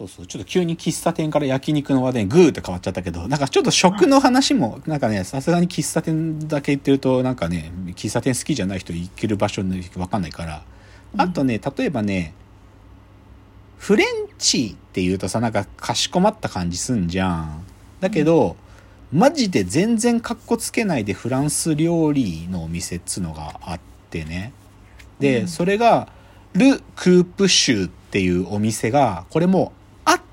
そうそう。ちょっと急に喫茶店から焼肉の話題にグーって変わっちゃったけど、なんかちょっと食の話も、なんかね、さすがに喫茶店だけ言ってると、なんかね、喫茶店好きじゃない人行ける場所にわかんないから。あとね、例えばね、フレンチって言うとさ、なんかかしこまった感じすんじゃん。だけど、マジで全然かっこつけないでフランス料理のお店っつうのがあってね。で、それが、ル・クープシュっていうお店が、これもあ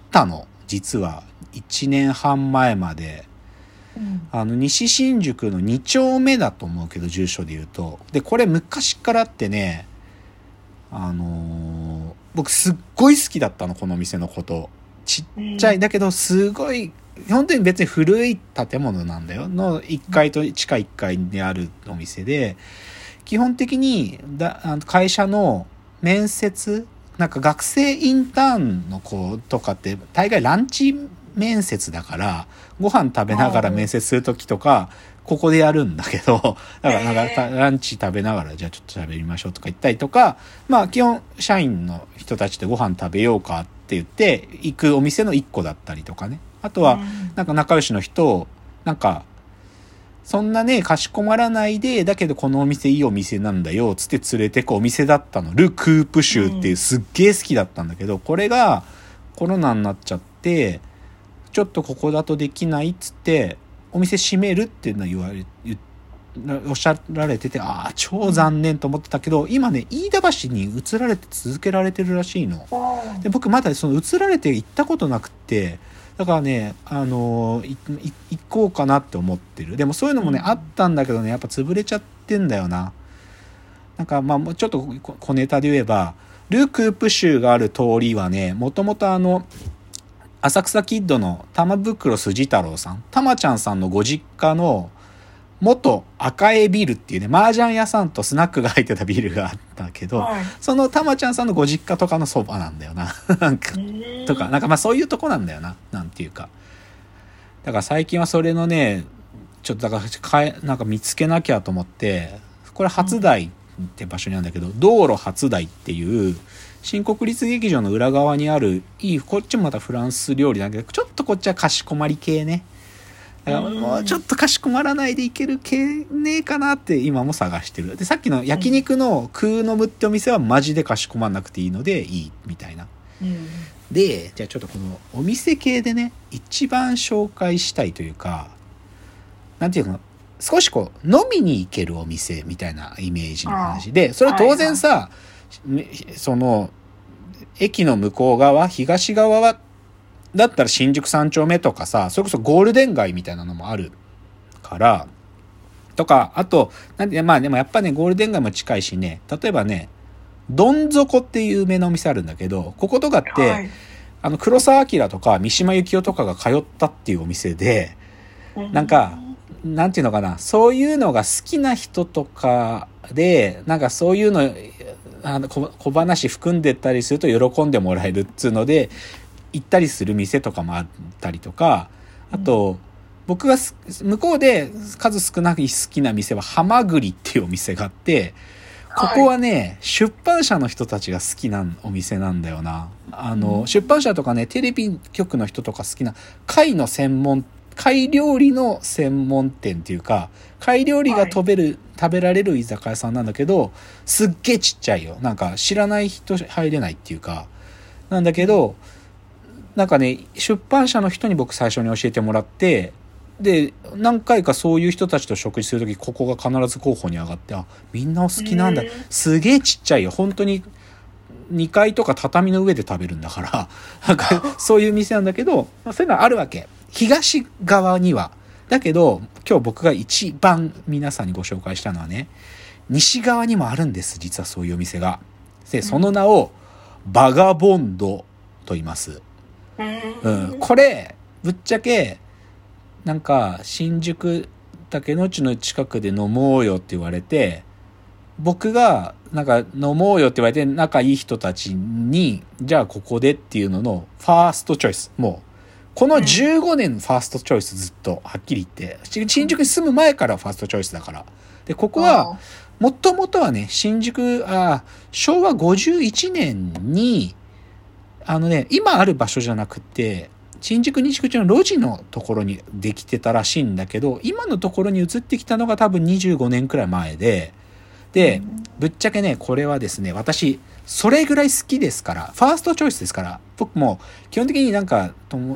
ったの。実は。1年半前まで。うんあの、西新宿の2丁目だと思うけど、住所で言うと。で、これ昔からあってね、あのー僕すっごい好きだったの、このお店のこと。ちっちゃい、うんだけど、すごい、本当に別に古い建物なんだよ。の1階と地下1階にあるお店で、基本的にだあの会社の面接、なんか学生インターンの子とかって大概ランチ面接だから、ご飯食べながら面接するときとか、ここでやるんだけど、だからなんかたランチ食べながらじゃあちょっと喋りましょうとか言ったりとか、まあ基本社員の人たちでご飯食べようかって言って行くお店の一個だったりとかね。あとはうんなんか仲良しの人を、なんか、そんなね、かしこまらないで、だけどこのお店いいお店なんだよ、つって連れてくお店だったの。ル・クープシューっていうすっげえ好きだったんだけど、これがコロナになっちゃって、ちょっとここだとできないっつって、お店閉めるっていうのは言われ、言おっしゃられてて、ああ、超残念と思ってたけど、今ね、飯田橋に移られて続けられてるらしいの。あで僕まだその移られて行ったことなくってだからねあのいい行こうかなって思ってる。でもそういうのもね、うん。あったんだけどねやっぱ潰れちゃってんだよな。なんかまあもうちょっとこ小ネタで言えばル・クープ州がある通りはねもともとあの浅草キッドの玉袋筋太郎さん玉ちゃんさんのご実家の元赤江ビルっていうね麻雀屋さんとスナックが入ってたビルがあったけど、はいそのたまちゃんさんのご実家とかのそばなんだよな。なんか、とか、なんかまあそういうとこなんだよな。なんていうか。だから最近はそれのね、ちょっとだからかえ、なんか見つけなきゃと思って、これ初台って場所にあるんだけど、道路初台っていう、新国立劇場の裏側にある、いい、こっちもまたフランス料理だけど、ちょっとこっちはかしこまり系ね。もうちょっとかしこまらないでいける系ねえかなって今も探してる。で、さっきの焼肉の空飲むってお店はマジでかしこまんなくていいのでいいみたいな。うんで、じゃあちょっとこのお店系でね、一番紹介したいというか、なんていうの、少しこう、飲みに行けるお店みたいなイメージの話で、それは当然さ、ねその、駅の向こう側、東側は、だったら新宿三丁目とかさ、それこそゴールデン街みたいなのもあるから、とか、あと、なんで、まあでもやっぱね、ゴールデン街も近いしね、例えばね、どん底っていう有名なお店あるんだけど、こことかって、はい。あの、黒澤明とか三島由紀夫とかが通ったっていうお店で、なんか、なんていうのかな、そういうのが好きな人とかで、なんかそういうの、あの小小話含んでったりすると喜んでもらえるっつうので、行ったりする店とかもあったりとか、あと、僕がす向こうで数少なく好きな店は、ハマグリっていうお店があって、ここはね、出版社の人たちが好きなお店なんだよな。あの、うん。出版社とかね、テレビ局の人とか好きな、貝の専門、貝料理の専門店っていうか、貝料理が食べる、食べられる居酒屋さんなんだけど、すっげえちっちゃいよ。なんか知らない人入れないっていうか、なんだけど、なんかね、出版社の人に僕最初に教えてもらって、で、何回かそういう人たちと食事するとき、ここが必ず候補に上がって、あ、みんなお好きなんだ。すげえちっちゃいよ。本当に、2階とか畳の上で食べるんだから、なんか、そういう店なんだけど、まあそういうのはあるわけ。東側には。だけど、今日僕が一番皆さんにご紹介したのはね、西側にもあるんです。実はそういうお店が。で、その名を、バガボンドと言います。うん、これ、ぶっちゃけ、なんか、新宿竹の内の近くで飲もうよって言われて、僕が、なんか、飲もうよって言われて、仲いい人たちに、じゃあここでっていうのの、ファーストチョイス。もう、この15年ファーストチョイスずっと、はっきり言って、し新宿に住む前からファーストチョイスだから。で、ここは、もともとはね、新宿、あ昭和51年に、あのね、今ある場所じゃなくて、新宿西口の路地のところにできてたらしいんだけど、今のところに移ってきたのが多分25年くらい前で、で、ぶっちゃけね、これはですね、私、それぐらい好きですから、ファーストチョイスですから、僕も基本的になんか、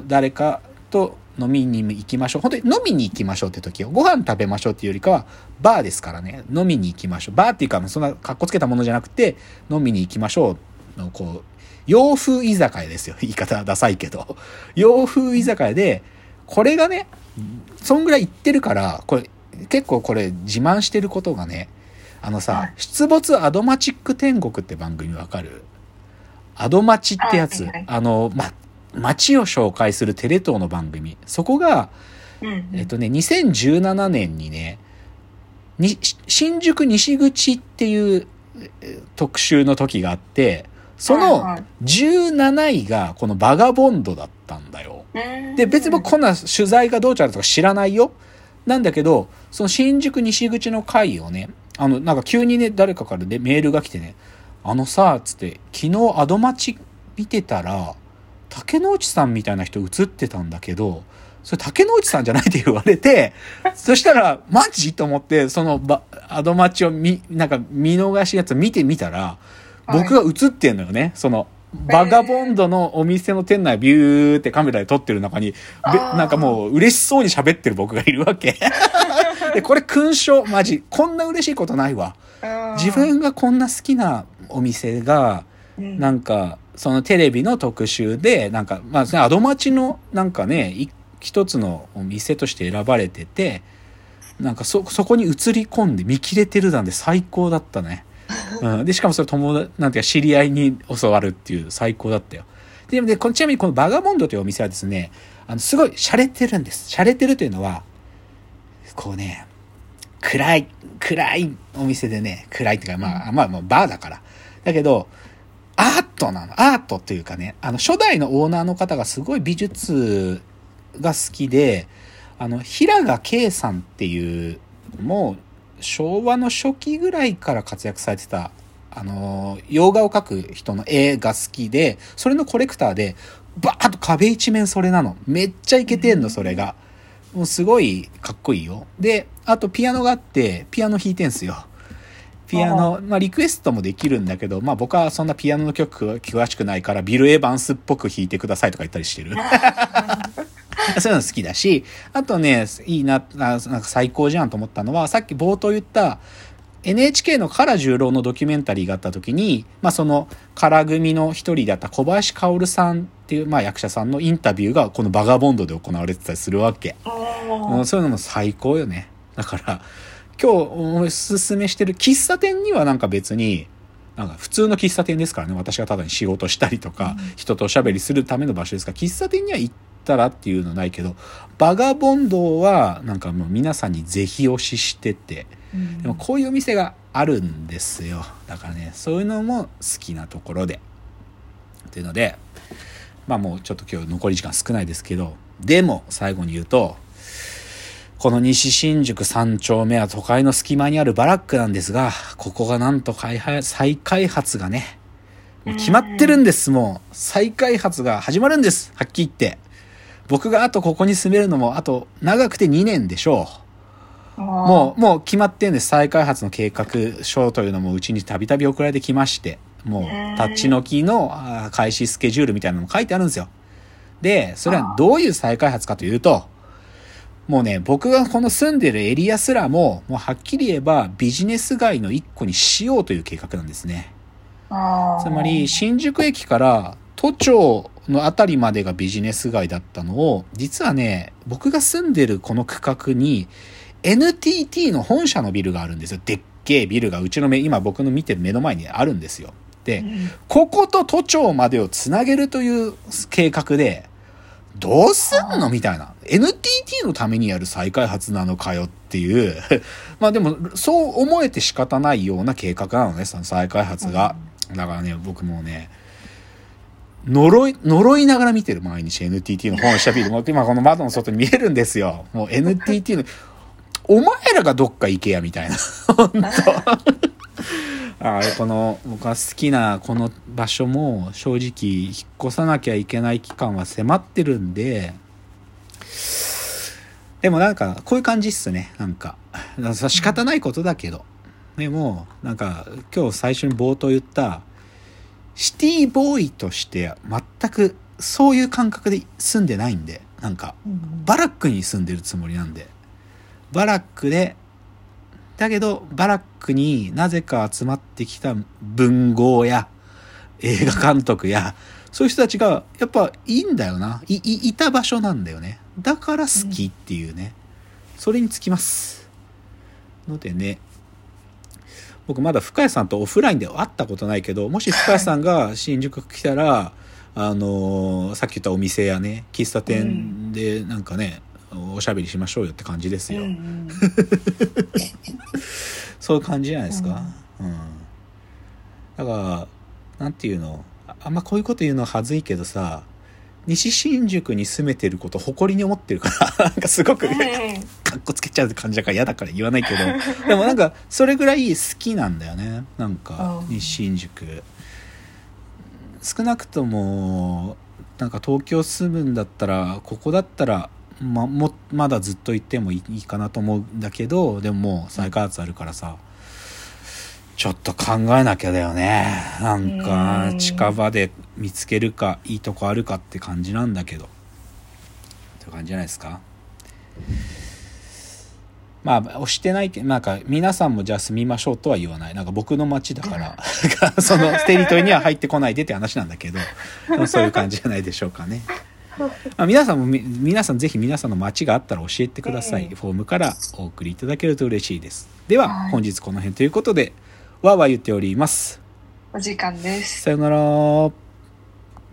誰かと飲みに行きましょう。本当に飲みに行きましょうって時ご飯食べましょうっていうよりかは、バーですからね、飲みに行きましょう。バーっていうか、そんな格好つけたものじゃなくて、飲みに行きましょうの、こう、洋風居酒屋ですよ。言い方ダサいけど。洋風居酒屋で、これがね、そんぐらい行ってるから、これ、結構これ自慢してることがね、あのさ、はい、出没アドマチック天国って番組わかる？アドマチってやつ、あの、ま、街を紹介するテレ東の番組。そこが、えっとね、2017年にね、に、新宿西口っていう特集の時があって、その17位がこのバガボンドだったんだよ。で、別に僕こんな取材がどうちゃるとか知らないよ。なんだけど、その新宿西口の回をね、あの、なんか急にね、誰かからでメールが来てね、あのさ、つって、昨日アドマチ見てたら、竹之内さんみたいな人映ってたんだけど、それ竹之内さんじゃないって言われて、そしたら、マジ？と思って、そのアドマチを見、なんか見逃しやつ見てみたら、僕が映ってんのよね。その、バガボンドのお店の店内ビューってカメラで撮ってる中に、なんかもう嬉しそうに喋ってる僕がいるわけ。で、これ勲章、マジ。こんな嬉しいことないわ。自分がこんな好きなお店が、なんか、そのテレビの特集で、なんか、まあ、アドマチの、なんかね、一つのお店として選ばれてて、なんかそ、そこに映り込んで見切れてるなんで最高だったね。うん、で、しかもそれ友達、なんていうか知り合いに教わるっていう最高だったよ。で、でちなみにこのバガボンドというお店はですね、あの、すごい洒落てるんです。洒落てるというのは、こうね、暗い、暗いお店でね、暗いっていうか、まあ、まあ、まあ、バーだから。だけど、アートなの。アートっていうかね、あの、初代のオーナーの方がすごい美術が好きで、あの、平賀圭さんっていう、もう、昭和の初期ぐらいから活躍されてた、あの、洋画を描く人の絵が好きで、それのコレクターで、バーッと壁一面それなの。めっちゃイケてんの、それが。もうすごいかっこいいよ。で、あとピアノがあって、ピアノ弾いてんすよ。ピアノ、まあリクエストもできるんだけど、まあ僕はそんなピアノの曲詳しくないから、ビル・エヴァンスっぽく弾いてくださいとか言ったりしてる。そういうの好きだし、あとね、いいな、なんか最高じゃんと思ったのは、さっき冒頭言った、NHK の唐十郎のドキュメンタリーがあった時に、まあその、唐組の一人だった小林薫さんっていう、まあ役者さんのインタビューがこのバガボンドで行われてたりするわけ。うん、そういうのも最高よね。だから、今日おすすめしてる喫茶店にはなんか別に、なんか普通の喫茶店ですからね。私がただに仕事したりとか、人とおしゃべりするための場所ですから、喫茶店には行ったらっていうのはないけど、バガボンドはなんかもう皆さんにぜひ推ししてて、でもこういうお店があるんですよ。だからね、そういうのも好きなところで。っていうので、まあもうちょっと今日残り時間少ないですけど、でも最後に言うと、この西新宿三丁目は都会の隙間にあるバラックなんですが、ここがなんと開発、再開発がね、もう決まってるんです、もう。再開発が始まるんです、はっきり言って。僕があとここに住めるのもあと長くて2年でしょう。もう、もう決まってんです。再開発の計画書というのもうちにたびたび送られてきまして、もう立ち退きの開始スケジュールみたいなのも書いてあるんですよ。で、それはどういう再開発かというと、もうね、僕がこの住んでるエリアすらも、もうはっきり言えばビジネス街の一個にしようという計画なんですね。つまり、新宿駅から都庁の辺りまでがビジネス街だったのを、実はね、僕が住んでるこの区画に、NTT の本社のビルがあるんですよ。でっけえビルがうちの目、今僕の見てる目の前にあるんですよ。で、うん、ここと都庁までをつなげるという計画で、どうすんの？みたいな。NTT のためにやる再開発なのかよっていう。まあでも、そう思えて仕方ないような計画なのね、その再開発が。だからね、僕もね、呪い、呪いながら見てる、毎日 NTT の本社ビル。も 今この窓の外に見えるんですよ。もう NTT の、お前らがどっか行けや、みたいな。本当あこの僕が好きなこの場所も正直引っ越さなきゃいけない期間は迫ってるんででもなんかこういう感じっすねなんか仕方ないことだけどでもなんか今日最初に冒頭言ったシティボーイとして全くそういう感覚で住んでないんでなんかバラックに住んでるつもりなんで。バラックでだけどバラックになぜか集まってきた文豪や映画監督やそういう人たちがやっぱいいんだよな。いいいた場所なんだよね。だから好きっていうね、それにつきます。のでね僕まだ深谷さんとオフラインで会ったことないけどもし深谷さんが新宿来たらあのー、さっき言ったお店やね喫茶店でなんかね、おしゃべりしましょうよって感じですよ、うんうん、そういう感じじゃないですか、うん、うん、だからなんていうのあんまこういうこと言うのは恥ずいけどさ西新宿に住めてること誇りに思ってるからなんかすごく かっこつけちゃう感じだから嫌だから言わないけど でもなんかそれぐらい好きなんだよね。なんか西新宿少なくともなんか東京住むんだったらここだったらまもまだずっと行ってもいいかなと思うんだけどでももう再開発あるからさちょっと考えなきゃだよね。なんか近場で見つけるかいいとこあるかって感じなん。だけどって感じじゃないですかまあ押してないってなんか皆さんもじゃあ住みましょうとは言わない。なんか僕の街だから。そのテリトリーには入ってこないでって話なんだけど。そういう感じじゃないでしょうかね。まあ、皆さんも皆さんぜひ皆さんの街があったら教えてください、フォームからお送りいただけると嬉しいです。では、本日この辺ということでわーわー言っております。お時間です。さよなら